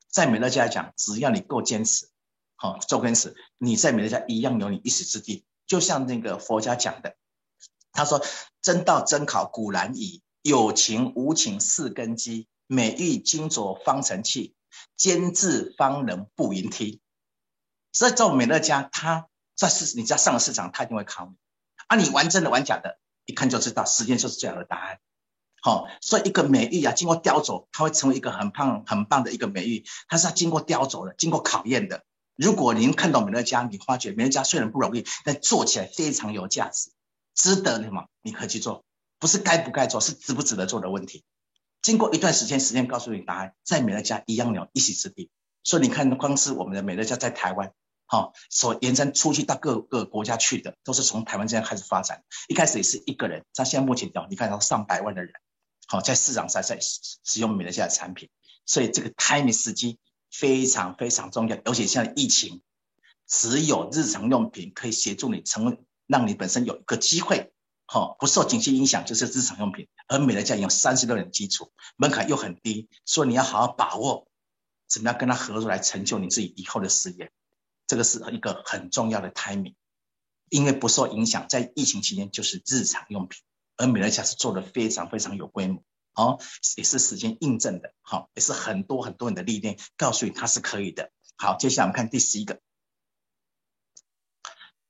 在美乐家来讲，只要你够坚持，好做坚持，你在美乐家一样有你一席之地。就像那个佛家讲的，他说：“真道真考古难矣，有情无情四根基，美玉金琢方成器，坚持方能步云梯。”所以做美乐家，他在市你只要上了市场，他一定会考你。啊，你玩真的玩假的，一看就知道，时间就是最好的答案。好，所以一个美玉啊，经过雕琢，它会成为一个很棒、很棒的一个美玉，它是要经过雕琢的，经过考验的。如果您看到美乐家，你发觉美乐家虽然不容易，但做起来非常有价值，值得什么？你可以去做，不是该不该做，是值不值得做的问题。经过一段时间，时间告诉你答案，在美乐家一样有一席之地。所以你看，光是我们的美乐家在台湾。好，所延伸出去到各个国家去的，都是从台湾这样开始发展。一开始也是一个人，像现在目前讲，你看到上百万的人，好在市场上在使用美乐家的产品，所以这个 timing 时机非常非常重要。而且现在疫情，只有日常用品可以协助你成为，让你本身有一个机会，好不受景气影响，就是日常用品。而美乐家有三十六年基础，门槛又很低，所以你要好好把握，怎么样跟他合作来成就你自己以后的事业。这个是一个很重要的 timing，因为不受影响，在疫情期间就是日常用品，而美乐家是做的非常非常有规模，哦，也是时间印证的，好，也是很多很多人的历练告诉你它是可以的。好，接下来我们看第十一个，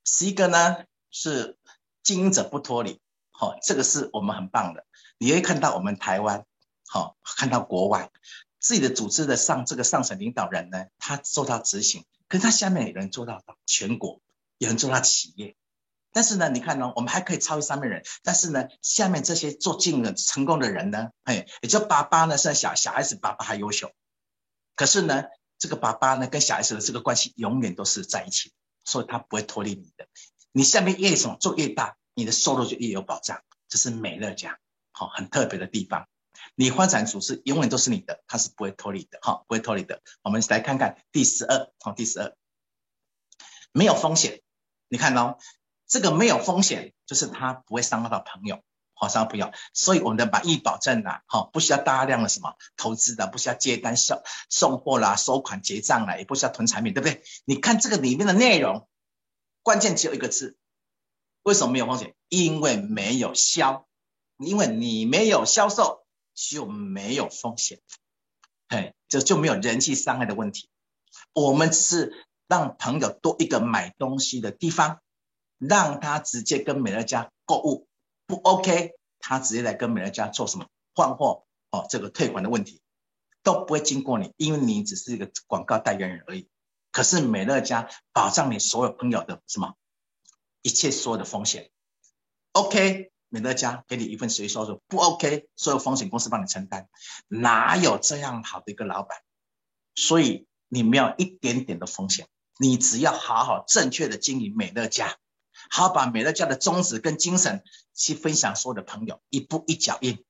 十一个呢是经营者不脱离，好，这个是我们很棒的，你会看到我们台湾，好，看到国外自己的组织的上这个上层领导人呢，他做到执行。可是他下面有人做到全国，有人做到企业，但是呢，你看呢，我们还可以超越上面人，但是呢，下面这些做经营成功的人呢，哎，也就爸爸呢，是小小孩子爸爸还优秀，可是呢，这个爸爸呢，跟小孩子的这个关系永远都是在一起，所以他不会脱离你的。你下面越什么做越大，你的收入就越有保障，这是美乐家好很特别的地方。你发展组织永远都是你的，它是不会脱离的，哈，不会脱离的。我们来看看第十二，好，第十二，没有风险。你看哦，这个没有风险，就是它不会伤害到朋友，好，伤害朋友。所以我们的满意保证啊，哈，不需要大量的什么投资的，不需要接单送送货啦、收款结账啦，也不需要囤产品，对不对？你看这个里面的内容，关键只有一个字，为什么没有风险？因为没有销，因为你没有销售。就没有风险，嘿，这就没有人际伤害的问题。我们只是让朋友多一个买东西的地方，让他直接跟美乐家购物，不 OK，他直接来跟美乐家做什么换货哦，这个退款的问题都不会经过你，因为你只是一个广告代言人而已。可是美乐家保障你所有朋友的什么一切所有的风险，OK。美乐家给你一份税收入不 OK，所有风险公司帮你承担，哪有这样好的一个老板？所以你没有一点点的风险，你只要好好正确的经营美乐家，好把美乐家的宗旨跟精神去分享所有的朋友，一步一脚印，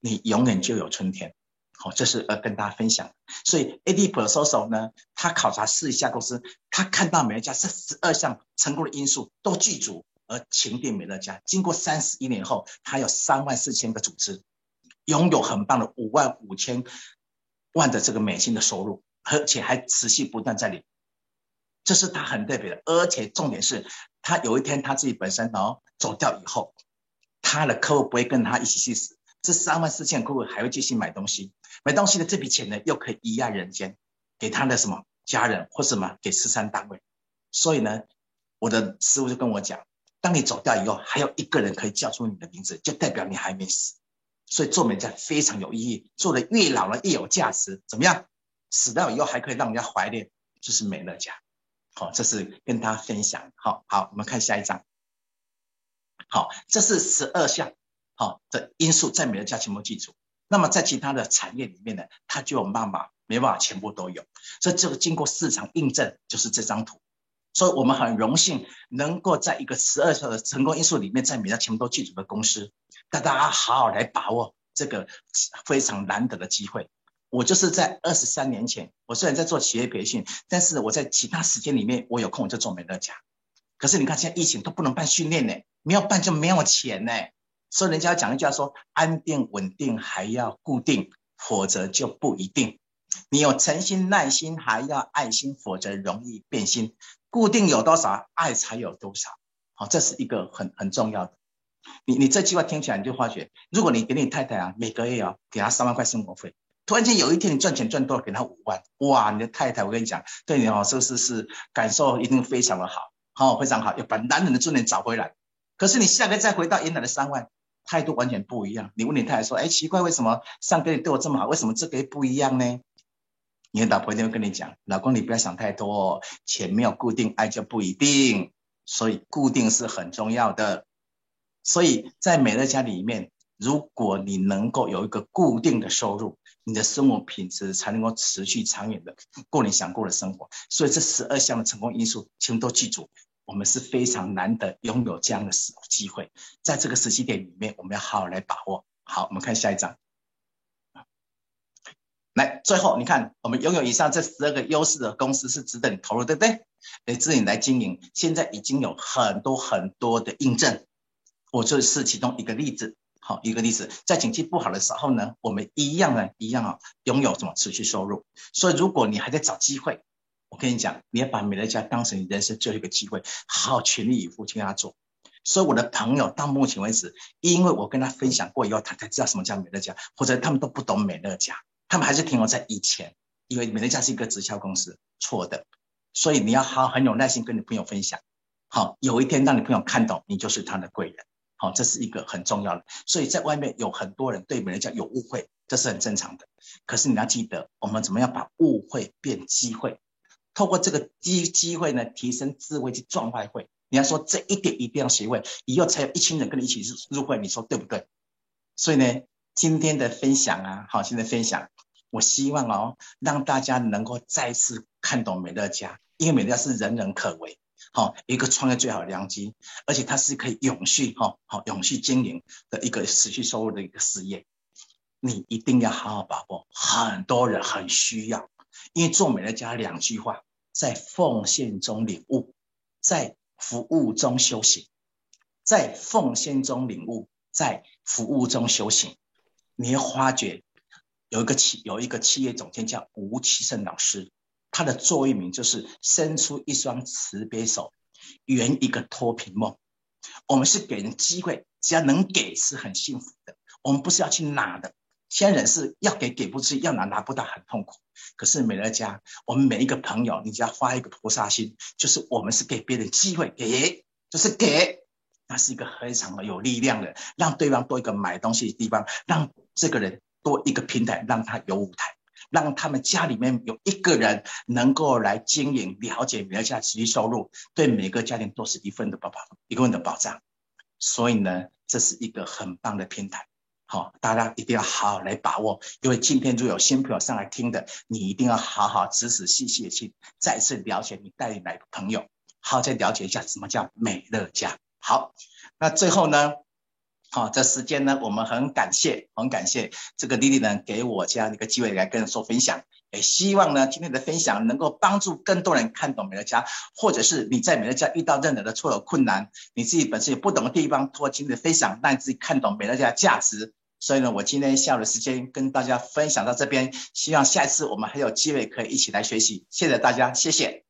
你永远就有春天。好，这是呃跟大家分享。所以 A D P S O S O 呢，他考察四家公司，他看到美乐家这十二项成功的因素都具足，而情定美乐家经过三十一年后，他有三万四千个组织，拥有很棒的五万五千万的这个美金的收入，而且还持续不断在领。这是他很特别的，而且重点是他有一天他自己本身哦走掉以后，他的客户不会跟他一起去死。这三万四千客户还会继续买东西，买东西的这笔钱呢，又可以遗爱人间，给他的什么家人或什么给慈善单位。所以呢，我的师傅就跟我讲，当你走掉以后，还有一个人可以叫出你的名字，就代表你还没死。所以做美家非常有意义，做的越老了越有价值。怎么样？死掉以后还可以让人家怀念，就是美乐家。好，这是跟大家分享。好好，我们看下一章。好，这是十二项。好，的因素在美乐家全部记住。那么在其他的产业里面呢，它就有办法，没办法全部都有。所以这个经过市场印证，就是这张图。所以我们很荣幸能够在一个十二项的成功因素里面，在美乐家全部都记住的公司，大家好好来把握这个非常难得的机会。我就是在二十三年前，我虽然在做企业培训，但是我在其他时间里面，我有空我就做美乐家。可是你看现在疫情都不能办训练呢，没有办就没有钱呢。所以人家讲一句话说：安定稳定还要固定，否则就不一定。你有诚心耐心，还要爱心，否则容易变心。固定有多少，爱才有多少。好，这是一个很很重要的。你你这句话听起来，你就发觉，如果你给你太太啊，每个月啊给她三万块生活费，突然间有一天你赚钱赚多了，给她五万，哇，你的太太我跟你讲，对你哦，是不是是感受一定非常的好，好非常好，要把男人的尊严找回来。可是你下个月再回到原来的三万。态度完全不一样。你问你太太说：“哎，奇怪，为什么上个月对我这么好，为什么这个月不一样呢？”你的老婆一定会跟你讲：“老公，你不要想太多，钱没有固定，爱就不一定。所以固定是很重要的。所以在美乐家里面，如果你能够有一个固定的收入，你的生活品质才能够持续长远的过你想过的生活。所以这十二项的成功因素，请都记住。”我们是非常难得拥有这样的时机会，在这个时期点里面，我们要好好来把握。好，我们看下一章。来，最后你看，我们拥有以上这十二个优势的公司是值得你投入，对不对？来，值得你来经营。现在已经有很多很多的印证，我就是其中一个例子。好，一个例子，在景气不好的时候呢，我们一样呢，一样啊，拥有什么持续收入。所以，如果你还在找机会，我跟你讲，你要把美乐家当成你人生最后一个机会，好好全力以赴去跟他做。所以我的朋友到目前为止，因为我跟他分享过以后，他才知道什么叫美乐家，或者他们都不懂美乐家，他们还是停留在以前，因为美乐家是一个直销公司，错的。所以你要好很有耐心跟你朋友分享，好，有一天让你朋友看懂，你就是他的贵人。好，这是一个很重要的。所以在外面有很多人对美乐家有误会，这是很正常的。可是你要记得，我们怎么样把误会变机会？透过这个机机会呢，提升智慧去赚外汇。你要说这一点一定要学会，以后才有一群人跟你一起入入会，你说对不对？所以呢，今天的分享啊，好，今天的分享，我希望哦，让大家能够再次看懂美乐家，因为美乐家是人人可为，好一个创业最好的良机，而且它是可以永续哈，好永续经营的一个持续收入的一个事业。你一定要好好把握，很多人很需要，因为做美乐家两句话。在奉献中领悟，在服务中修行，在奉献中领悟，在服务中修行。你会发觉有一个企有一个企业总监叫吴启胜老师，他的座右铭就是“伸出一双慈悲手，圆一个脱贫梦”。我们是给人机会，只要能给是很幸福的。我们不是要去拿的。现在人是要给给不出，要拿拿不到，很痛苦。可是美乐家，我们每一个朋友，你只要发一个菩萨心，就是我们是给别人机会，给就是给，那是一个非常的有力量的，让对方多一个买东西的地方，让这个人多一个平台，让他有舞台，让他们家里面有一个人能够来经营，了解美乐家持续收入，对每个家庭都是一份的保保，一份的保障。所以呢，这是一个很棒的平台。好，大家一定要好好来把握，因为今天就有新朋友上来听的，你一定要好好仔仔细细的去再次了解你带来的朋友，好再了解一下什么叫美乐家。好，那最后呢，好，这时间呢，我们很感谢，很感谢这个丽丽呢给我这样一个机会来跟人做分享，也希望呢今天的分享能够帮助更多人看懂美乐家，或者是你在美乐家遇到任何的错有困难，你自己本身有不懂的地方，通过今天的分享，让你自己看懂美乐家的价值。所以呢，我今天下午的时间跟大家分享到这边，希望下一次我们还有机会可以一起来学习。谢谢大家，谢谢。